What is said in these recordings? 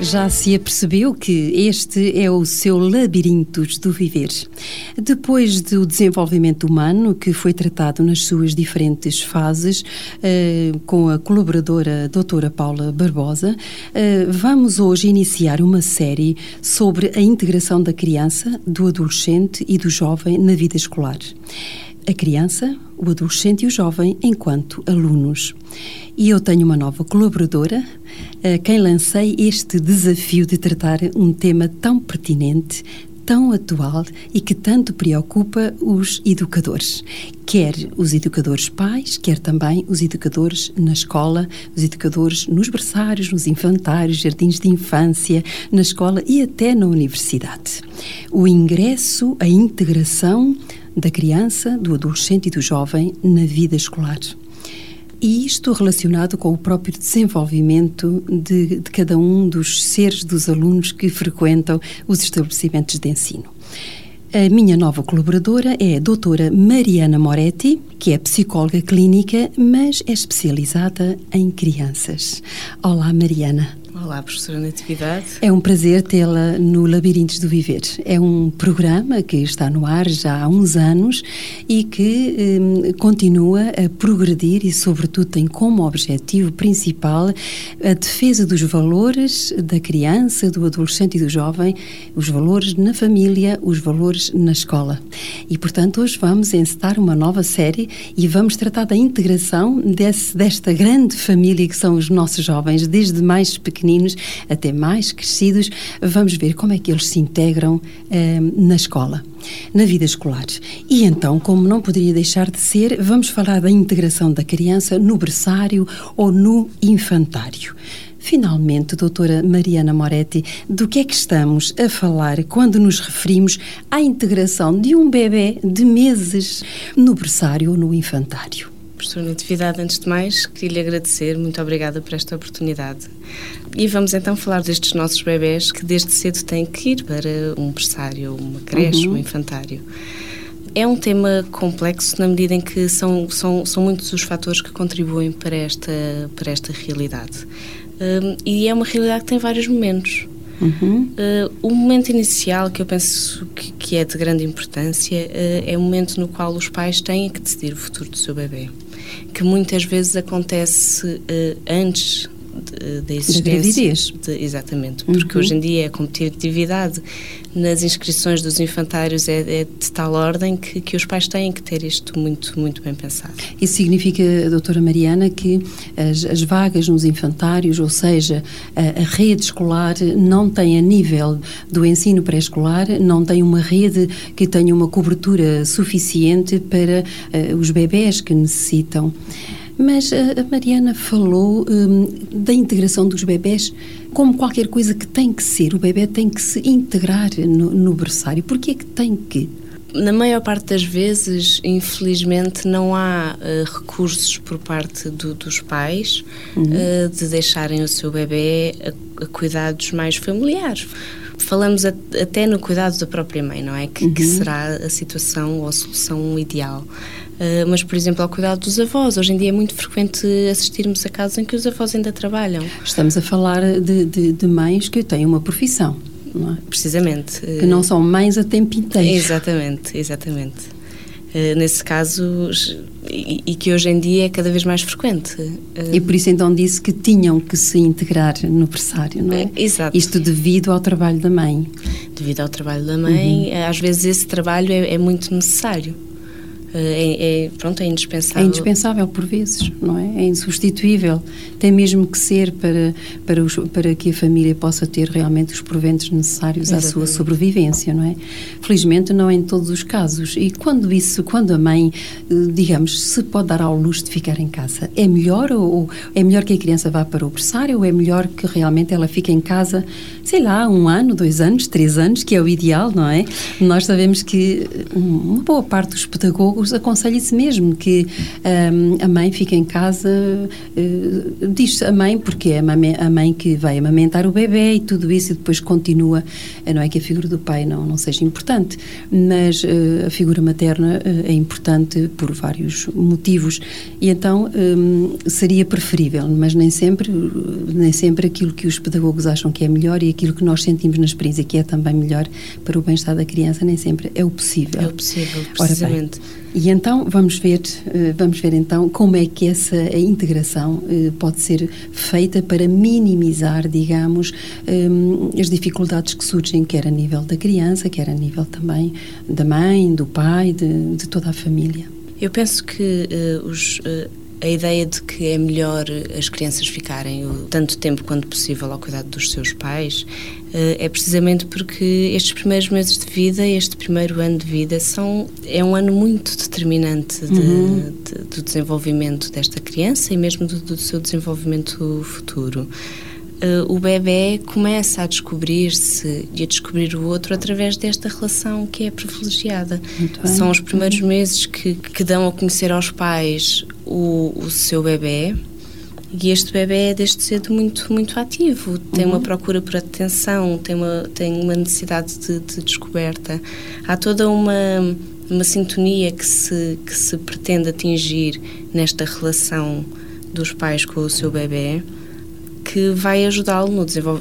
Já se apercebeu que este é o seu labirinto do viver. Depois do desenvolvimento humano, que foi tratado nas suas diferentes fases, eh, com a colaboradora doutora Paula Barbosa, eh, vamos hoje iniciar uma série sobre a integração da criança, do adolescente e do jovem na vida escolar a criança, o adolescente e o jovem enquanto alunos. E eu tenho uma nova colaboradora, a quem lancei este desafio de tratar um tema tão pertinente, tão atual e que tanto preocupa os educadores. Quer os educadores pais, quer também os educadores na escola, os educadores nos berçários, nos infantários, jardins de infância, na escola e até na universidade. O ingresso, a integração da criança, do adolescente e do jovem na vida escolar. E isto relacionado com o próprio desenvolvimento de, de, cada um dos seres dos alunos que frequentam os estabelecimentos de ensino. A minha nova colaboradora é a doutora Mariana Moretti, que é psicóloga clínica, mas é especializada em crianças. Olá, Mariana. Olá, professora Natividade. É um prazer tê-la no Labirintos do Viver. É um programa que está no ar já há uns anos e que hum, continua a progredir e, sobretudo, tem como objetivo principal a defesa dos valores da criança, do adolescente e do jovem, os valores na família, os valores na escola. E, portanto, hoje vamos encetar uma nova série e vamos tratar da integração desse, desta grande família que são os nossos jovens, desde mais pequeninos pequeninos até mais crescidos, vamos ver como é que eles se integram eh, na escola, na vida escolar. E então, como não poderia deixar de ser, vamos falar da integração da criança no berçário ou no infantário. Finalmente, doutora Mariana Moretti, do que é que estamos a falar quando nos referimos à integração de um bebê de meses no berçário ou no infantário? Professora Natividade, antes de mais, queria lhe agradecer, muito obrigada por esta oportunidade. E vamos então falar destes nossos bebés que desde cedo têm que ir para um berçário, uma creche, uhum. um infantário. É um tema complexo na medida em que são, são, são muitos os fatores que contribuem para esta, para esta realidade. Um, e é uma realidade que tem vários momentos. Uhum. Uh, o momento inicial, que eu penso que, que é de grande importância, uh, é o momento no qual os pais têm que decidir o futuro do seu bebê que muitas vezes acontece uh, antes da existência. Da gravidez. De, exatamente, porque uhum. hoje em dia a competitividade nas inscrições dos infantários é, é, de tal ordem que, que os pais têm que ter isto muito, muito bem pensado. Isso significa, doutora Mariana, que as, as vagas nos infantários, ou seja, a, a, rede escolar não tem a nível do ensino pré-escolar, não tem uma rede que tenha uma cobertura suficiente para uh, os bebés que necessitam. Mas a, Mariana falou um, da integração dos bebés como qualquer coisa que tem que ser. O bebê tem que se integrar no, no berçário. Porquê é que tem que? Na maior parte das vezes, infelizmente, não há uh, recursos por parte do, dos pais uhum. uh, de deixarem o seu bebê a, a cuidados mais familiares falamos a, até no cuidado da própria mãe, não é? Que, uhum. que será a situação ou a solução ideal. Uh, mas, por exemplo, ao cuidado dos avós. Hoje em dia é muito frequente assistirmos a casos em que os avós ainda trabalham. Estamos a falar de, de, de mães que têm uma profissão, não é? Precisamente. Que não são mães a tempo inteiro. Exatamente, exatamente. Uh, nesse caso, e, e, que hoje em dia é cada vez mais frequente. Uh, e por isso então disse que tinham que se integrar no pressário, não é? Exato. Isto devido ao trabalho da mãe. Devido ao trabalho da mãe, uhum. às vezes esse trabalho é, é muito necessário. É, é, pronto, é indispensável. É indispensável por vezes, não é? É insubstituível. Tem mesmo que ser para, para, os, para que a família possa ter realmente os proventos necessários Exatamente. à sua sobrevivência, não é? Felizmente não em todos os casos. E quando isso, quando a mãe, eh, digamos, se pode dar ao luxo de ficar em casa, é melhor ou é melhor que a criança vá para o berçário ou é melhor que realmente ela fique em casa, sei lá, um ano, dois anos, três anos, que é o ideal, não é? Nós sabemos que uma boa parte dos pedagogos pedagogos aconselha-se mesmo que um, a mãe fica em casa, uh, diz a mãe, porque é a mãe, que vai amamentar o bebê e tudo isso, e depois continua. Não é que a figura do pai não, não seja importante, mas uh, a figura materna uh, é importante por vários motivos. E então um, seria preferível, mas nem sempre, nem sempre aquilo que os pedagogos acham que é melhor e aquilo que nós sentimos na experiência que é também melhor para o bem-estar da criança, nem sempre é o possível. É o possível, precisamente. Bem, e então vamos ver, eh, vamos ver então como é que essa integração eh, pode ser feita para minimizar, digamos, eh, as dificuldades que surgem, quer a nível da criança, quer a nível também da mãe, do pai, de, de toda a família. Eu penso que uh, os uh, a ideia de que é melhor as crianças ficarem o tanto tempo quanto possível ao cuidado dos seus pais eh, é precisamente porque estes primeiros meses de vida, este primeiro ano de vida, são, é um ano muito determinante de, uhum. de, do desenvolvimento desta criança e mesmo do, do seu desenvolvimento futuro. Uh, o bebê começa a descobrir-se e a descobrir o outro através desta relação que é privilegiada. São os primeiros meses que, que dão a conhecer aos pais o, o seu bebê e este bebê é desde cedo muito muito ativo tem uhum. uma procura por atenção tem uma tem uma necessidade de, de descoberta há toda uma uma sintonia que se que se pretende atingir nesta relação dos pais com o seu bebê que vai ajudá-lo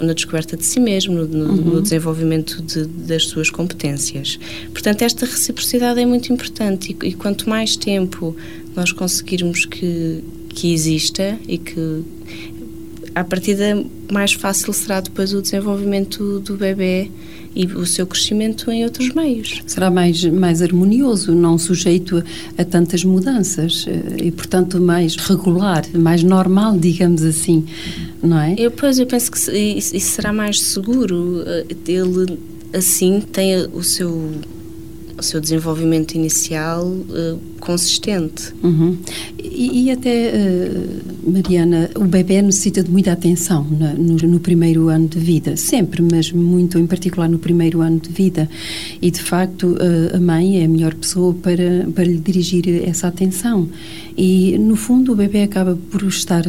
na descoberta de si mesmo, no, no, uhum. no desenvolvimento de, das suas competências. Portanto, esta reciprocidade é muito importante e, e quanto mais tempo nós conseguirmos que, que exista e que a partida mais fácil será depois o desenvolvimento do bebê e o seu crescimento em outros meios. Será mais, mais harmonioso, não sujeito a, a tantas mudanças eh, e, portanto, mais regular, mais normal, digamos assim, não é? Eu, pois, eu penso que isso será mais seguro. Eh, ele, assim, tem o seu o seu desenvolvimento inicial uh, consistente. Uhum. E, e, até, uh, Mariana, o bebê necessita de muita atenção no, no, primeiro ano de vida, sempre, mas muito em particular no primeiro ano de vida. E, de facto, uh, a mãe é a melhor pessoa para, para lhe dirigir essa atenção. E, no fundo, o bebê acaba por estar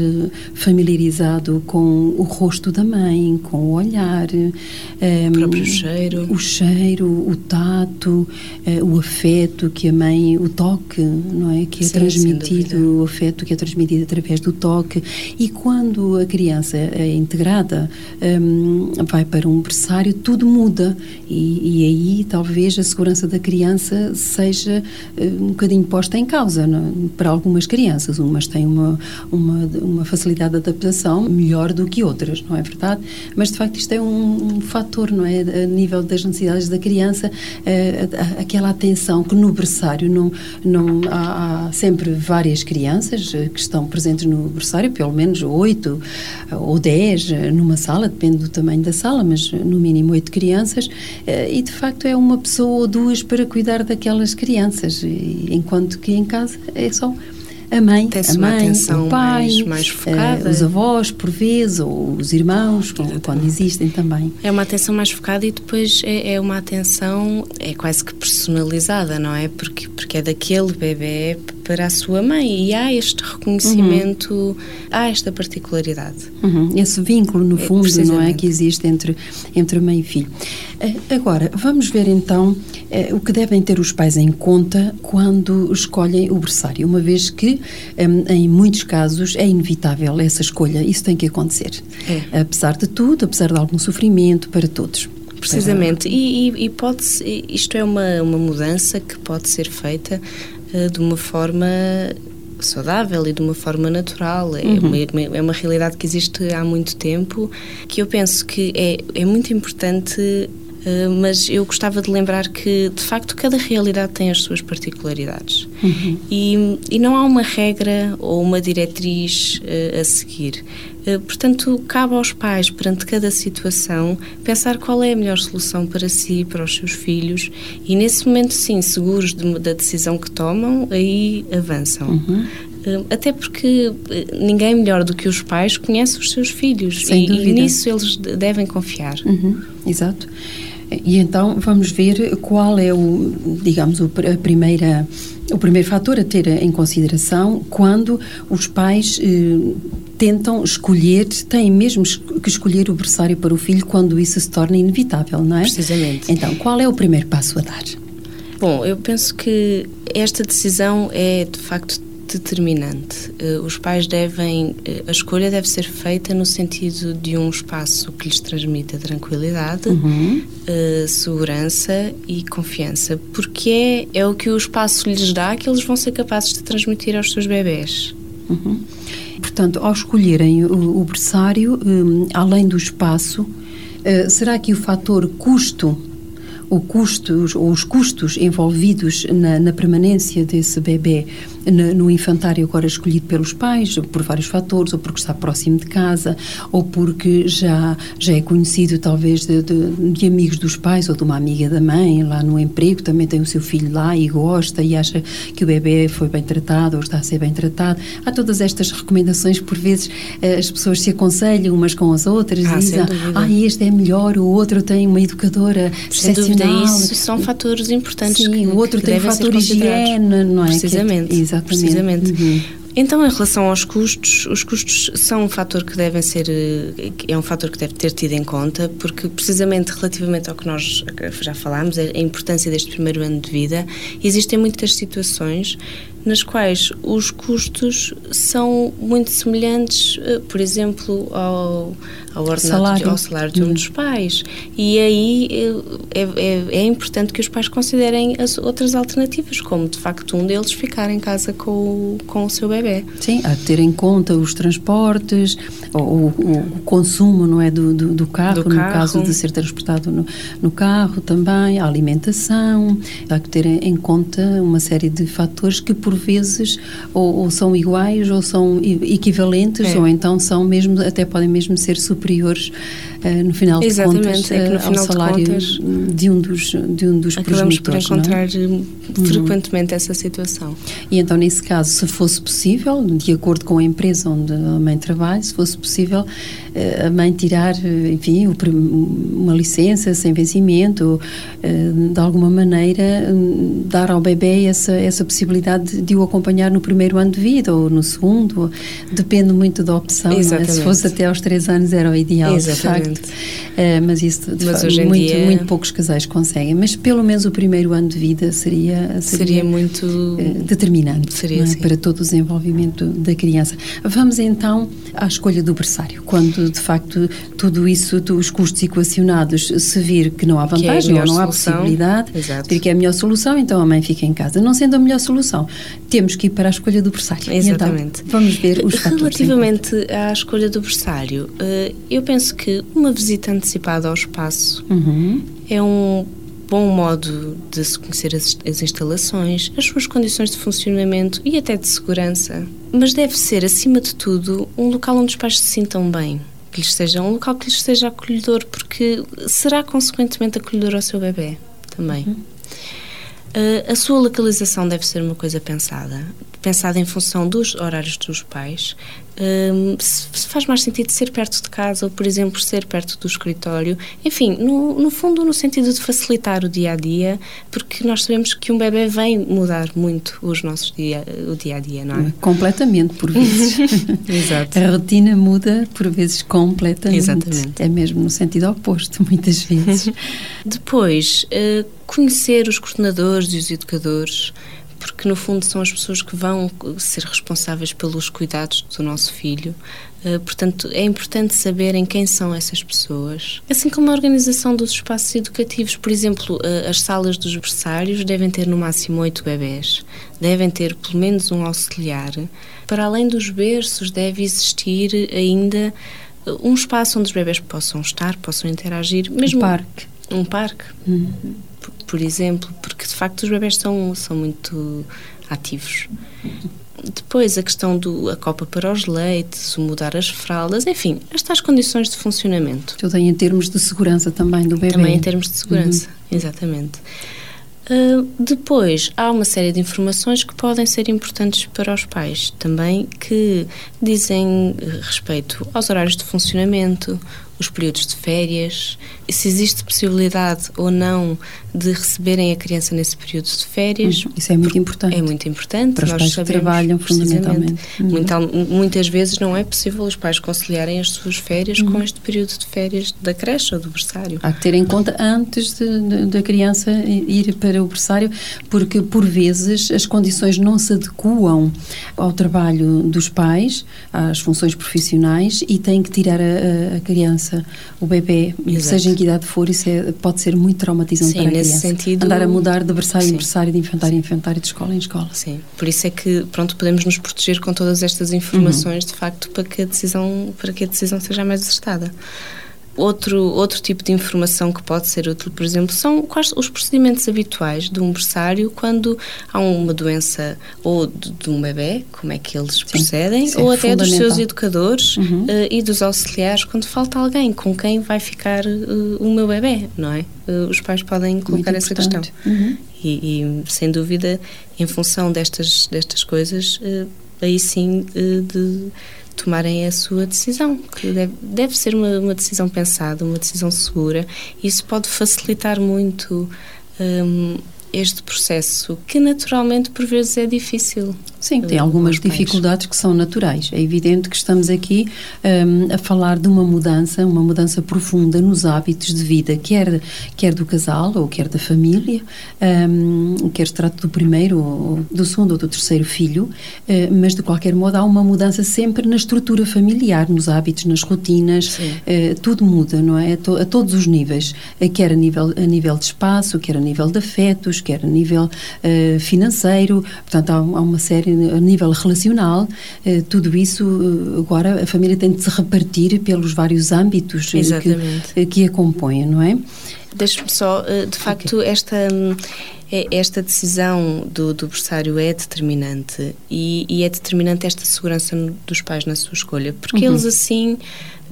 familiarizado com o rosto da mãe, com o olhar, um, o próprio cheiro, o cheiro, o tato, uh, o afeto que a mãe, o toque, não é, que é Sim, transmitido, o afeto que é transmitido através do toque. E quando a criança é integrada, um, vai para um berçário, tudo muda e, e, aí talvez a segurança da criança seja uh, um bocadinho posta em causa? É? para algumas algumas crianças. Umas têm uma, uma, uma facilidade de adaptação melhor do que outras, não é verdade? Mas, de facto, isto é um, um fator, não é? A nível das necessidades da criança, é, aquela atenção que no berçário não, não há, há, sempre várias crianças eh, que estão presentes no berçário, pelo menos oito ou dez numa sala, depende do tamanho da sala, mas no mínimo oito crianças, e de facto é uma pessoa ou duas para cuidar daquelas crianças, enquanto que em casa é só a mãe, a mãe, o pai, mais, mais focada. Uh, os avós, por vezes, ou os irmãos, Exatamente. quando existem também. É uma atenção mais focada e depois é, é, uma atenção, é quase que personalizada, não é? Porque, porque é daquele bebê para a sua mãe e há este reconhecimento, uhum. há esta particularidade. Uhum. Esse vínculo, no é, fundo, é, não é? Que existe entre, entre mãe e filho. Uh, agora, vamos ver então uh, o que devem ter os pais em conta quando escolhem o berçário, uma vez que, em muitos casos, é inevitável essa escolha, isso tem que acontecer. É. Apesar de tudo, apesar de algum sofrimento para todos. Precisamente, e, e, e pode isto é uma, uma mudança que pode ser feita de uma forma saudável e de uma forma natural. É, uhum. uma, é uma realidade que existe há muito tempo, que eu penso que é, é muito importante mas eu gostava de lembrar que, de facto, cada realidade tem as suas particularidades. Uhum. E, e, não há uma regra ou uma diretriz uh, a seguir. Uh, portanto, cabe aos pais, perante cada situação, pensar qual é a melhor solução para si, para os seus filhos, e nesse momento, sim, seguros de, da decisão que tomam, aí avançam. Uhum. Até porque ninguém melhor do que os pais conhece os seus filhos Sem e, dúvida. e nisso eles devem confiar. Uhum. Exato. E então vamos ver qual é o, digamos, o, a primeira, o primeiro fator a ter em consideração quando os pais eh, tentam escolher, têm mesmo que escolher o berçário para o filho quando isso se torna inevitável, não é? Precisamente. Então, qual é o primeiro passo a dar? Bom, eu penso que esta decisão é de facto determinante. Uh, os pais devem, uh, a escolha deve ser feita no sentido de um espaço que lhes transmita tranquilidade, uhum. uh, segurança e confiança, porque é, é o que o espaço lhes dá que eles vão ser capazes de transmitir aos seus bebés. Uhum. Portanto, ao escolherem o, o berçário, um, além do espaço, será que o fator custo o ou os custos envolvidos na, na permanência desse bebê no, infantário agora escolhido pelos pais, por vários fatores, ou porque está próximo de casa, ou porque já, já é conhecido talvez de, de, de, amigos dos pais ou de uma amiga da mãe, lá no emprego, também tem o seu filho lá e gosta e acha que o bebê foi bem tratado ou está a ser bem tratado. Há todas estas recomendações, por vezes eh, as pessoas se aconselham umas com as outras ah, dizem, ah, este é melhor, o outro tem uma educadora sem dúvida, isso são fatores importantes. Sim, que, o outro que tem o fator higiene, não é? Precisamente. Que, exatamente. Precisamente. Uhum. Então, em relação aos custos, os custos são um fator que devem ser, eh, é um fator que deve ter tido em conta, porque precisamente relativamente ao que nós já falámos, a importância deste primeiro ano de vida, existem muitas situações nas quais os custos são muito semelhantes, eh, por exemplo, ao, ao, ordenado, salário. ao salário de um dos pais. E aí eh, é, é, é, importante que os pais considerem as outras alternativas, como de facto um deles ficar em casa com, com o seu bebê. Sim, a ter em conta os transportes, o, o, o consumo não é, do, do, do carro, do no carro. caso de ser transportado no, no carro também, a alimentação, há que ter em conta uma série de fatores que por vezes ou, ou são iguais ou são equivalentes é. ou então são mesmo até podem mesmo ser superiores uh, no final Exatamente, de contas é no uh, final ao salário de, contas, de um dos de um dos acabamos por é? encontrar uhum. frequentemente essa situação e então nesse caso se fosse possível de acordo com a empresa onde a mãe trabalha se fosse possível a mãe tirar enfim uma licença sem vencimento de alguma maneira hum, dar ao bebê essa essa possibilidade de o acompanhar no primeiro ano de vida ou no segundo, depende muito da opção. É? Se fosse até aos três anos era o ideal, Exatamente. de facto. Uh, mas isso, de mas facto, muito, dia... muito poucos casais conseguem. Mas pelo menos o primeiro ano de vida seria, seria, seria muito uh, determinante seria, é? para todo o desenvolvimento da criança. Vamos então à escolha do berçário. Quando de facto tudo isso, os custos equacionados, se vir que não há vantagem é ou não há possibilidade, Exato. que é a melhor solução, então a mãe fica em casa. Não sendo a melhor solução, temos que ir para a escolha do berçário. Exatamente. Então, vamos ver os Relativamente à escolha do berçário, eh, eu penso que uma visita antecipada ao espaço uhum. é um bom modo de se conhecer as, as, instalações, as suas condições de funcionamento e até de segurança. Mas deve ser, acima de tudo, um local onde os pais se sintam bem. Que lhes seja um local que lhes seja acolhedor, porque será consequentemente acolhedor ao seu bebê também. Uhum. Uh, a sua localização deve ser uma coisa pensada, pensada em função dos horários dos pais. Uh, se faz mais sentido ser perto de casa ou, por exemplo, ser perto do escritório. Enfim, no, no fundo, no sentido de facilitar o dia a dia, porque nós sabemos que um bebê vem mudar muito os nossos dia, o dia a dia, não é? Completamente, por vezes. Exato. A rotina muda, por vezes, completamente. Exatamente. É mesmo no sentido oposto, muitas vezes. Depois, uh, conhecer os coordenadores e os educadores, porque no fundo são as pessoas que vão ser responsáveis pelos cuidados do nosso filho. Uh, portanto, é importante saberem quem são essas pessoas. Assim como a organização dos espaços educativos, por exemplo, uh, as salas dos berçários devem ter no máximo oito bebés, devem ter pelo menos um auxiliar. Para além dos berços, deve existir ainda um espaço onde os bebés possam estar, possam interagir. Mesmo um parque. Um parque. Uhum por exemplo, porque de facto os bebés são, são muito ativos. Depois a questão do a copa para os leites, mudar as fraldas, enfim, estas condições de funcionamento. Tudo em termos de segurança também do bebê. Também em termos de segurança, uhum. exatamente. Uh, depois, há uma série de informações que podem ser importantes para os pais também, que dizem respeito aos horários de funcionamento, os períodos de férias, se existe possibilidade ou não de receberem a criança nesse período de férias. Uhum. Isso é muito importante. É muito importante. Para os Nós pais sabemos, que trabalham fundamentalmente. Uhum. Muitas, muitas vezes não é possível os pais conciliarem as suas férias uhum. com este período de férias da creche ou do berçário. Há que ter em conta antes da criança ir para o berçário, porque por vezes as condições não se adequam ao trabalho dos pais, às funções profissionais e têm que tirar a, a criança, o bebê, Exato. seja em que idade for, isso é, pode ser muito traumatizante Sim, para a nesse criança. Sentido, Andar a mudar de berçário em berçário, de infantário em infantário, de escola em escola. Sim, por isso é que pronto podemos nos proteger com todas estas informações uhum. de facto para que a decisão para que a decisão seja mais acertada. Outro, outro tipo de informação que pode ser útil, por exemplo, são quais os procedimentos habituais de um berçário quando há uma doença ou de, de um bebê, como é que eles Sim, procedem, ou é até dos seus educadores uhum. uh, e dos auxiliares quando falta alguém com quem vai ficar uh, o meu bebê, não é? Uh, os pais podem colocar essa questão. Uhum. E, e, sem dúvida, em função destas, destas coisas, aí sim de tomarem a sua decisão, que deve, deve ser uma, uma, decisão pensada, uma decisão segura. Isso pode facilitar muito um, este processo, que naturalmente por vezes é difícil. Sim, tem algumas dificuldades que são naturais. É evidente que estamos aqui um, a falar de uma mudança, uma mudança profunda nos hábitos de vida, quer, quer do casal ou quer da família, um, quer se trate do primeiro, ou do segundo ou do terceiro filho, uh, mas de qualquer modo há uma mudança sempre na estrutura familiar, nos hábitos, nas rotinas, uh, tudo muda, não é? A, to, a todos os níveis, uh, quer a nível, a nível de espaço, quer a nível de afetos, quer a nível financeiro, portanto há, há uma série a nível relacional, eh, tudo isso eh, agora a família tem de se repartir pelos vários âmbitos que, que a compõem, não é? Deixe-me só, de facto, okay. esta esta decisão do, do berçário é determinante e, e, é determinante esta segurança dos pais na sua escolha, porque uhum. eles assim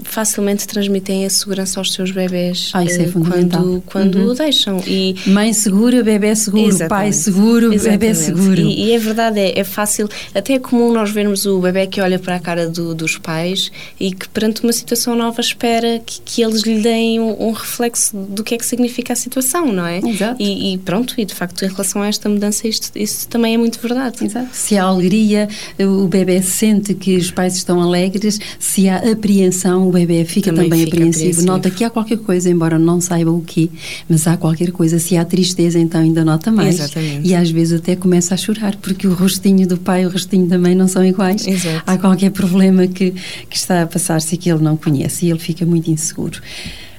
facilmente transmitem a segurança aos seus bebés ah, isso é fundamental. quando, quando uhum. o deixam. E Mãe segura, bebê seguro, Exatamente. pai seguro, Exatamente. bebê seguro. E, e é verdade, é, é, fácil, até é comum nós vermos o bebê que olha para a cara do, dos pais e que perante uma situação nova espera que, que eles lhe deem um, um, reflexo do que é que significa a situação, não é? Exato. E, e pronto, e de facto em relação a esta mudança isto, isso também é muito verdade. Exato. Se há alegria, o bebê sente que os pais estão alegres, se há apreensão, o bebê fica também, também fica apreensivo. apreensivo. Nota que há qualquer coisa, embora não saiba o que, mas há qualquer coisa. Se há tristeza, então ainda nota mais. Exatamente. E às vezes até começa a chorar, porque o rostinho do pai e o rostinho da mãe não são iguais. Exato. Há qualquer problema que, que está a passar-se que ele não conhece e ele fica muito inseguro.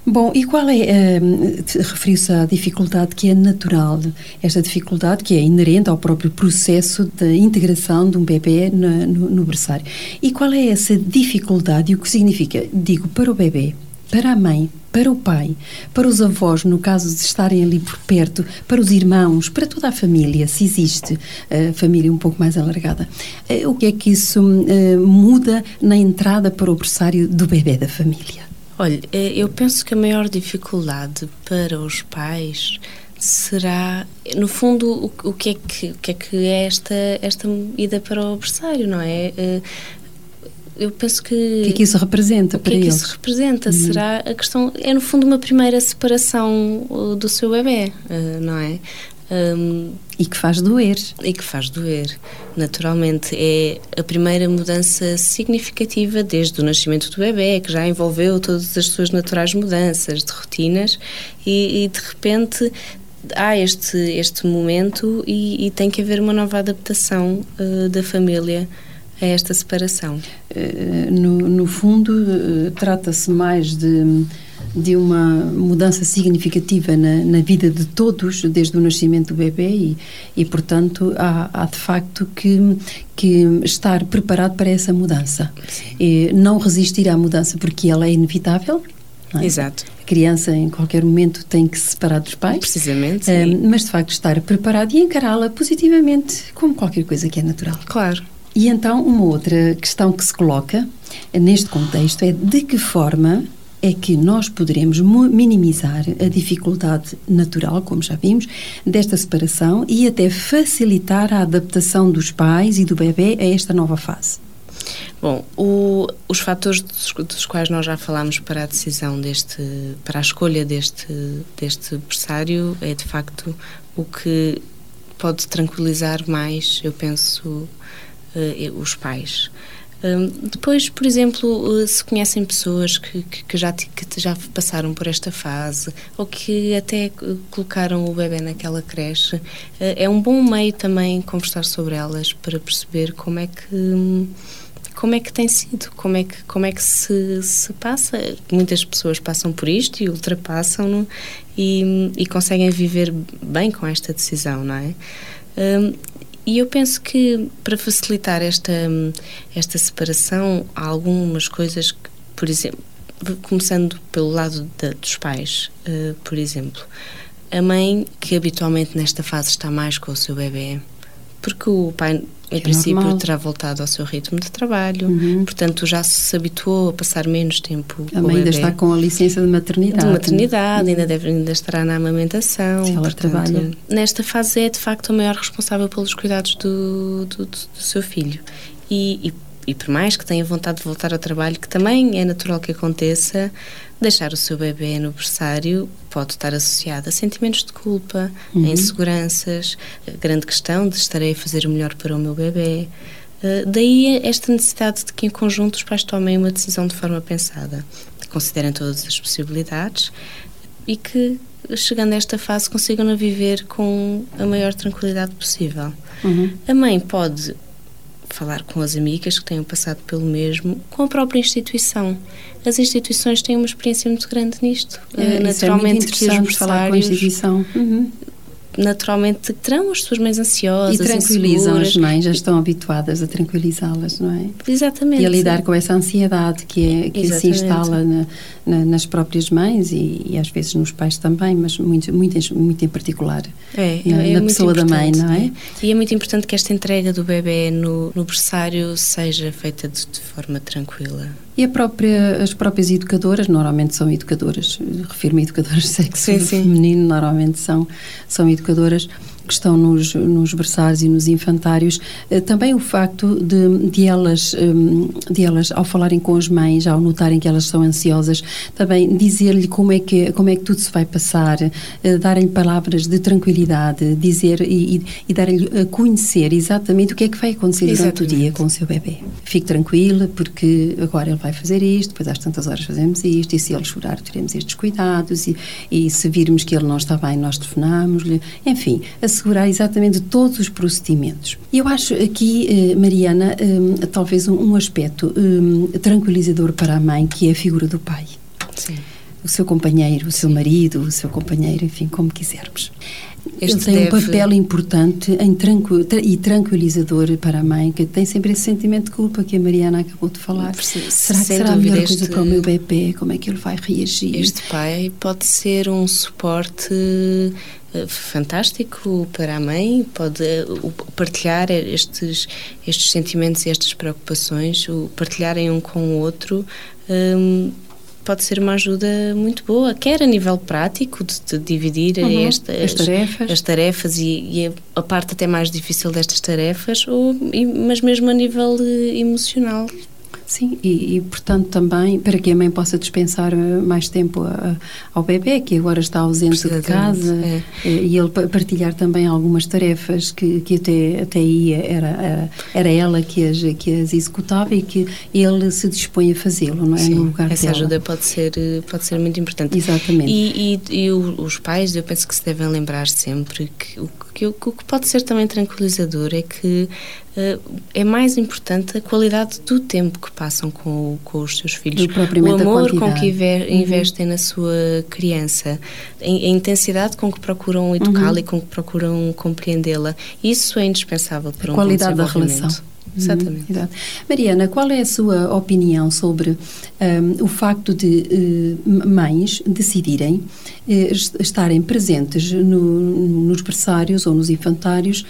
Bom, e qual é, uh, referiu-se à dificuldade que é natural, esta dificuldade que é inerente ao próprio processo de integração de um bebê no, no, no berçário. E qual é essa dificuldade e o que significa, digo, para o bebê, para a mãe, para o pai, para os avós, no caso de estarem ali por perto, para os irmãos, para toda a família, se existe a família um pouco mais alargada. Uh, o que é que isso uh, muda na entrada para o berçário do bebê da família? Olha, eh, eu penso que a maior dificuldade para os pais será, no fundo, o, o, que, é que, o que é que é esta, esta ida para o berçário, não é? Eh, eu penso que... O que é que isso representa para eles? O que é que isso representa? Uhum. Será a questão... É, no fundo, uma primeira separação uh, do seu bebê, não é? Um, e que faz doer. E que faz doer. Naturalmente, é a primeira mudança significativa desde o nascimento do bebê, que já envolveu todas as suas naturais mudanças de rotinas, e, e de repente há este, este momento e, e, tem que haver uma nova adaptação uh, da família a esta separação. Uh, no, no fundo, uh, trata-se mais de de uma mudança significativa na, na, vida de todos desde o nascimento do bebê e, e portanto, há, há, de facto que, que estar preparado para essa mudança. E não resistir à mudança porque ela é inevitável. É? Exato. A criança, em qualquer momento, tem que se separar dos pais. Precisamente. Um, mas, de facto, estar preparado e encará-la positivamente, como qualquer coisa que é natural. Claro. E então, uma outra questão que se coloca neste contexto é de que forma é que nós poderemos minimizar a dificuldade natural, como já vimos, desta separação e até facilitar a adaptação dos pais e do bebê a esta nova fase. Bom, o, os, fatores dos, dos, quais nós já falámos para a decisão deste, para a escolha deste, deste berçário é de facto o que pode tranquilizar mais, eu penso, uh, os pais. Um, depois, por exemplo, uh, se conhecem pessoas que, que, já, que já passaram por esta fase ou que até colocaram o bebê naquela creche, uh, é um bom meio também conversar sobre elas para perceber como é que como é que tem sido, como é que, como é que se, se passa. Muitas pessoas passam por isto e ultrapassam-no e, e conseguem viver bem com esta decisão, não é? Um, e eu penso que para facilitar esta, esta separação, há algumas coisas que, por exemplo, começando pelo lado dos pais, uh, por exemplo, a mãe que habitualmente nesta fase está mais com o seu bebê, porque o pai em é princípio normal. terá voltado ao seu ritmo de trabalho, uhum. portanto já se habituou a passar menos tempo a mãe ainda está com a licença de maternidade. De maternidade, uhum. ainda, deve, ainda estará na amamentação. Se ela portanto, trabalha. Nesta fase é de facto a maior responsável pelos cuidados do, do, do, do seu filho. E, e, e por mais que tenha vontade de voltar ao trabalho, que também é natural que aconteça, deixar o seu bebê no berçário pode estar associado a sentimentos de culpa, uhum. a inseguranças, a grande questão de estarei a fazer o melhor para o meu bebê. Uh, daí esta necessidade de que em conjunto os pais tomem uma decisão de forma pensada, considerem todas as possibilidades e que chegando a esta fase consigam viver com a maior tranquilidade possível. Uhum. A mãe pode falar com as amigas que tenham passado pelo mesmo, com a própria instituição. As instituições têm uma experiência muito grande nisto. É, Naturalmente é que os falar com a instituição. Uhum naturalmente terão as suas mães ansiosas. E tranquilizam as mães, já estão habituadas a tranquilizá-las, não é? Exatamente. E a lidar com essa ansiedade que, é, que se instala na, na, nas próprias mães e, e, às vezes nos pais também, mas muito, muito, muito em particular é, na, é na pessoa da mãe, não é? é? E é muito importante que esta entrega do bebê no, no berçário seja feita de, de forma tranquila. E própria, as próprias educadoras, normalmente são educadoras, refiro-me a educadoras de sexo sim, sim. feminino, normalmente são, são educadoras que estão nos, nos berçários e nos infantários, eh, também o facto de, de, elas, hum, de elas, ao falarem com as mães, ao notarem que elas são ansiosas, também dizer-lhe como, é que, como é que tudo se vai passar, eh, darem palavras de tranquilidade, dizer e, e dar-lhe a conhecer exatamente o que é que vai acontecer exatamente. durante o dia com o seu bebê. Fique tranquila, porque agora ele vai fazer isto, depois às tantas horas fazemos isto, e se ele chorar, teremos estes cuidados, e, e se virmos que ele não está bem, nós telefonamos-lhe. Enfim, a assegurar exatamente todos os procedimentos. Eu acho aqui, eh, Mariana, eh, talvez um, aspecto eh, tranquilizador para a mãe, que é a figura do pai. Sim. O seu companheiro, o seu marido, o seu companheiro, enfim, como quisermos. Este Ele tem deve... um papel importante tranqu... e tranquilizador para a mãe, que tem sempre esse sentimento de culpa que a Mariana acabou de falar. será que será a melhor este... coisa para o meu bebê? Como é que ele vai reagir? Este pai pode ser um suporte fantástico para a mãe, pode eh, partilhar estes, estes sentimentos e estas preocupações, o partilharem um com o outro, um, pode ser uma ajuda muito boa, quer a nível prático, de, de dividir uhum, esta, as, tarefas, as tarefas e, e, a parte até mais difícil destas tarefas, ou, mas mesmo a nível eh, emocional. Sim, e, e, portanto também para que a mãe possa dispensar eh, mais tempo a, ao bebê, que agora está ausente de casa, é. Eh, e ele partilhar também algumas tarefas que, que até, até aí era, era, era ela que as, que as executava e que ele se dispõe a fazê-lo, não é? Sim, no lugar essa dela. ajuda pode ser, pode ser muito importante. Exatamente. E, e, e os pais, eu penso que se devem lembrar sempre que o que, o que pode ser também tranquilizador é que uh, é mais importante a qualidade do tempo que passam com, com os seus filhos. O amor com que uhum. investem uhum. na sua criança, a, a, intensidade com que procuram educá-la uhum. e com que procuram compreendê-la. Isso é indispensável para a um qualidade da relação. Exatamente. Uhum, Mariana, qual é a sua opinião sobre um, o facto de uh, mães decidirem uh, estarem presentes no, nos berçários ou nos infantários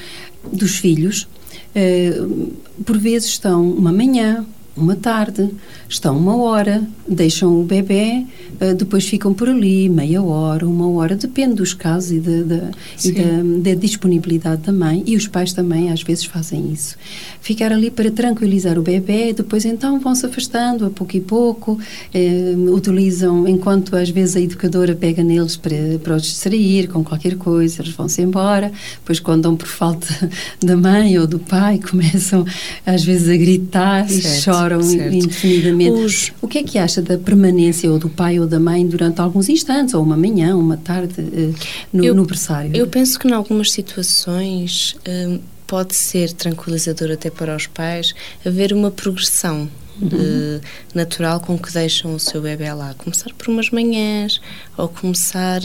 dos filhos? Uh, por vezes estão uma manhã, uma tarde, estão uma hora, deixam o bebê, uh, depois ficam por ali meia hora, uma hora, depende dos casos e, de, de, e da, da, disponibilidade da mãe. E os pais também às vezes fazem isso. Ficar ali para tranquilizar o bebê, depois então vão se afastando a pouco e pouco, eh, utilizam, enquanto às vezes a educadora pega neles para, para os distrair com qualquer coisa, eles vão-se embora, depois quando dão por falta da mãe ou do pai, começam às vezes a gritar certo, e choram certo. indefinidamente. Os... O que é que acha da permanência ou do pai ou da mãe durante alguns instantes, ou uma manhã, uma tarde, uh, no, eu, no berçário? Eu penso que em algumas situações uh, pode ser tranquilizador até para os pais haver uma progressão Uhum. natural com que deixam o seu bebê lá. Começar por umas manhãs, ou começar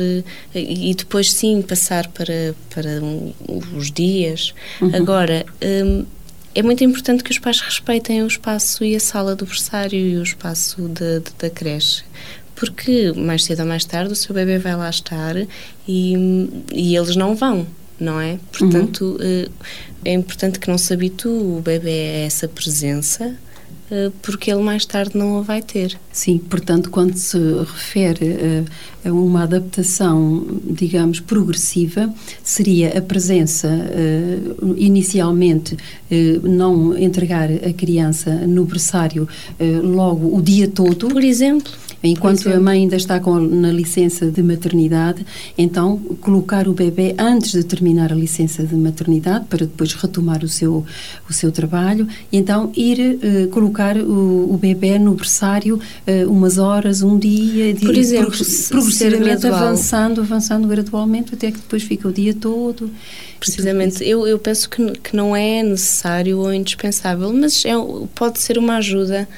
e depois sim passar para, para um, os dias. Uhum. Agora, um, é muito importante que os pais respeitem o espaço e a sala do berçário e o espaço de, de, da creche. Porque mais cedo ou mais tarde o seu bebê vai lá estar e, e eles não vão, não é? Portanto, uhum. é importante que não se habitue o bebê a essa presença eh, porque ele mais tarde não a vai ter. Sim, portanto, quando se refere eh, a uma adaptação, digamos, progressiva, seria a presença, eh, inicialmente, não entregar a criança no berçário logo o dia todo. Por exemplo. Enquanto a mãe ainda está com, na licença de maternidade, então colocar o bebê antes de terminar a licença de maternidade para depois retomar o seu o seu trabalho e então ir uh, colocar o, o bebê no berçário uh, umas horas, um dia, por exemplo, progressivamente avançando, avançando gradualmente até que depois fica o dia todo. Precisamente, eu, eu penso que, que não é necessário ou indispensável, mas é, pode ser uma ajuda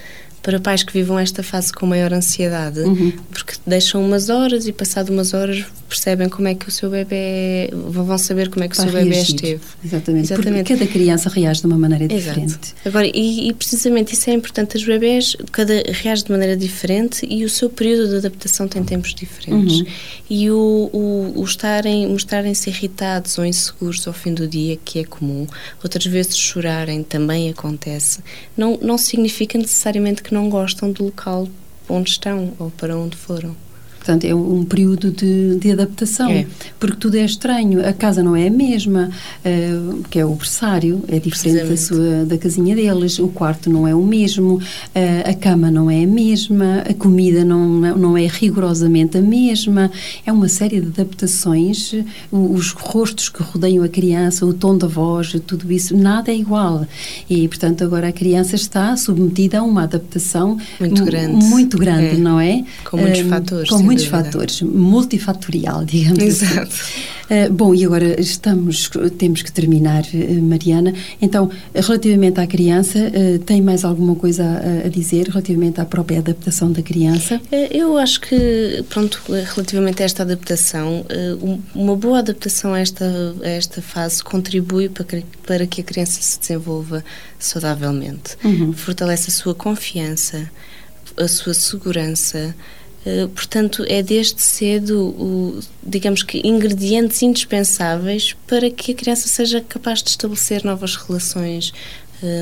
para pais que vivam esta fase com maior ansiedade, uhum. porque deixam umas horas e passado umas horas percebem como é que o seu bebê vão saber como é que o seu bebê esteve. Exatamente. Exatamente. Porque cada criança reage de uma maneira Exato. diferente. Agora, e, e, precisamente isso é importante, os bebés cada reage de maneira diferente e o seu período de adaptação tem tempos diferentes. Uhum. E o, o, o estarem, mostrarem-se irritados ou inseguros ao fim do dia, que é comum, outras vezes chorarem também acontece, não, não significa necessariamente que não gostam do local onde estão ou para onde foram. Portanto, é um período de, de adaptação, é. porque tudo é estranho. A casa não é a mesma, uh, que é o berçário, é diferente da, sua, da casinha deles, o quarto não é o mesmo, uh, a cama não é a mesma, a comida não, não é rigorosamente a mesma. É uma série de adaptações, os rostos que rodeiam a criança, o tom da voz, tudo isso, nada é igual. E, portanto, agora a criança está submetida a uma adaptação muito grande, muito grande é. não é? Com muitos uh, fatores. Com muitos fatores, multifatorial, digamos assim. Exato. assim. Uh, bom, e agora estamos, temos que terminar, uh, Mariana. Então, relativamente à criança, uh, tem mais alguma coisa a, a, dizer relativamente à própria adaptação da criança? Eu acho que, pronto, relativamente a esta adaptação, uma boa adaptação a esta, a esta fase contribui para que, para que a criança se desenvolva saudavelmente. Uhum. Fortalece a sua confiança, a sua segurança, eh, portanto, é desde cedo, o, digamos que, ingredientes indispensáveis para que a criança seja capaz de estabelecer novas relações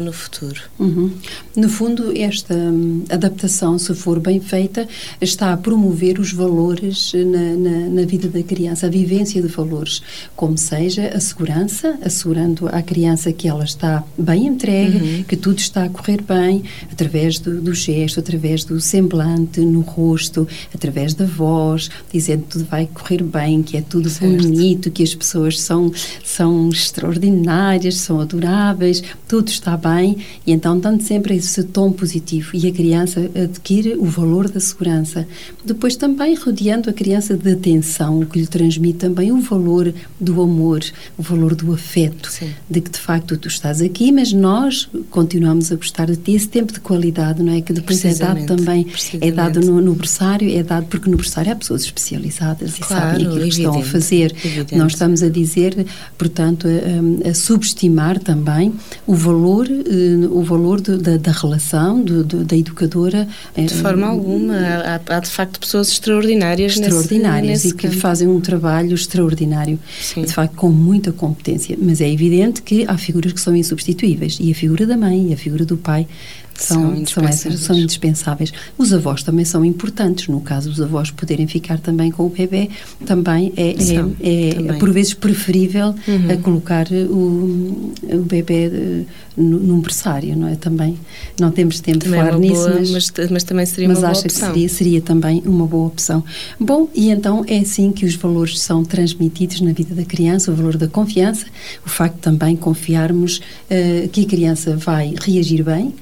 no futuro. Uhum. No fundo, esta um, adaptação, se for bem feita, está a promover os valores na, na, na, vida da criança, a vivência de valores, como seja a segurança, assegurando à criança que ela está bem entregue, uhum. que tudo está a correr bem, através do, do gesto, através do semblante no rosto, através da voz, dizendo que tudo vai correr bem, que é tudo certo. bonito, que as pessoas são, são extraordinárias, são adoráveis, tudo está bem, e então dando sempre esse tom positivo e a criança adquire o valor da segurança. Depois também rodeando a criança de atenção, o que lhe transmite também o valor do amor, o valor do afeto, Sim. de que de facto tu estás aqui, mas nós continuamos a gostar de ti, esse tempo de qualidade, não é? Que depois é dado também, é dado no, no berçário, é dado porque no berçário há pessoas especializadas e claro, sabem aquilo que estão a fazer. Evidente. Nós estamos a dizer, portanto, a, a subestimar também o valor uh, o valor de, da, da, relação de, de, da educadora. De uh, forma alguma. Há, há, de facto pessoas extraordinárias Extraordinárias nesse, nesse e campo. que fazem um trabalho extraordinário, Sim. de facto com muita competência. Mas é evidente que há figuras que são insubstituíveis e a figura da mãe e a figura do pai são, são, essas, são indispensáveis. Os avós também são importantes, no caso os avós poderem ficar também com o bebê, também é, são, é, é também. por vezes preferível uhum. colocar o, o bebê eh, num berçário, não é? Também não temos tempo também de é falar é nisso, boa, mas, mas, mas, também seria mas uma boa opção. Mas acha que seria, seria também uma boa opção. Bom, e então é assim que os valores são transmitidos na vida da criança, o valor da confiança, o facto de também confiarmos uh, que a criança vai reagir bem, uh,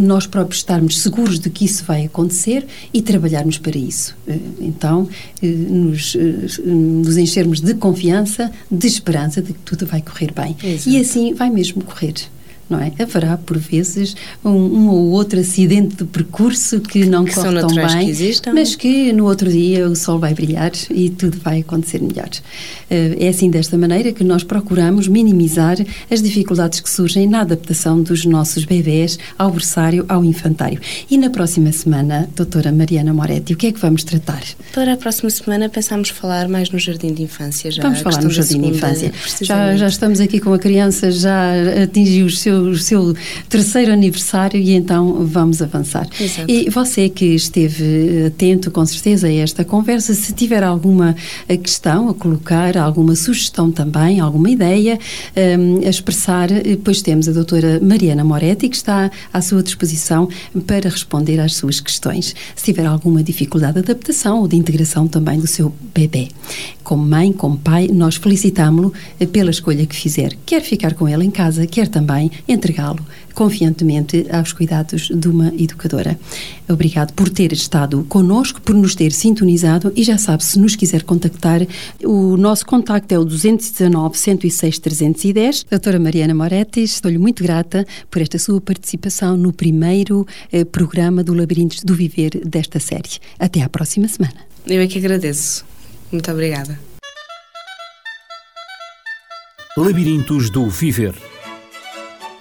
nós próprios estarmos seguros de que isso vai acontecer e trabalharmos para isso. Uh, então, nos, nos enchermos de confiança, de esperança de que tudo vai correr bem. Exato. E assim vai mesmo correr não é? Haverá, por vezes, um, um ou outro acidente de percurso que não que corre tão bem, que mas que no outro dia o sol vai brilhar e tudo vai acontecer melhor. Eh, é assim, desta maneira, que nós procuramos minimizar as dificuldades que surgem na adaptação dos nossos bebés ao berçário, ao infantário. E na próxima semana, doutora Mariana Moretti, o que é que vamos tratar? Para a próxima semana pensamos falar mais no jardim de infância. Já vamos falar no jardim de infância. Já, já estamos aqui com a criança, já atingiu os seus seu, o seu terceiro aniversário e então vamos avançar. Exato. E você que esteve atento, com certeza, a esta conversa, se tiver alguma eh, questão a colocar, alguma sugestão também, alguma ideia um, a expressar, depois temos a doutora Mariana Moretti, que está à sua disposição para responder às suas questões. Se tiver alguma dificuldade de adaptação ou de integração também do seu bebê. Como mãe, como pai, nós felicitamos-lo eh, pela escolha que fizer. Quer ficar com ele em casa, quer também entregá-lo confiantemente aos cuidados de uma educadora. Obrigado por ter estado connosco, por nos ter sintonizado e já sabe, se nos quiser contactar, o nosso contacto é o 219 106 310. Doutora Mariana Moretti, estou-lhe muito grata por esta sua participação no primeiro eh, programa do Labirintos do Viver desta série. Até à próxima semana. Eu é que agradeço. Muito obrigada. Labirintos do Viver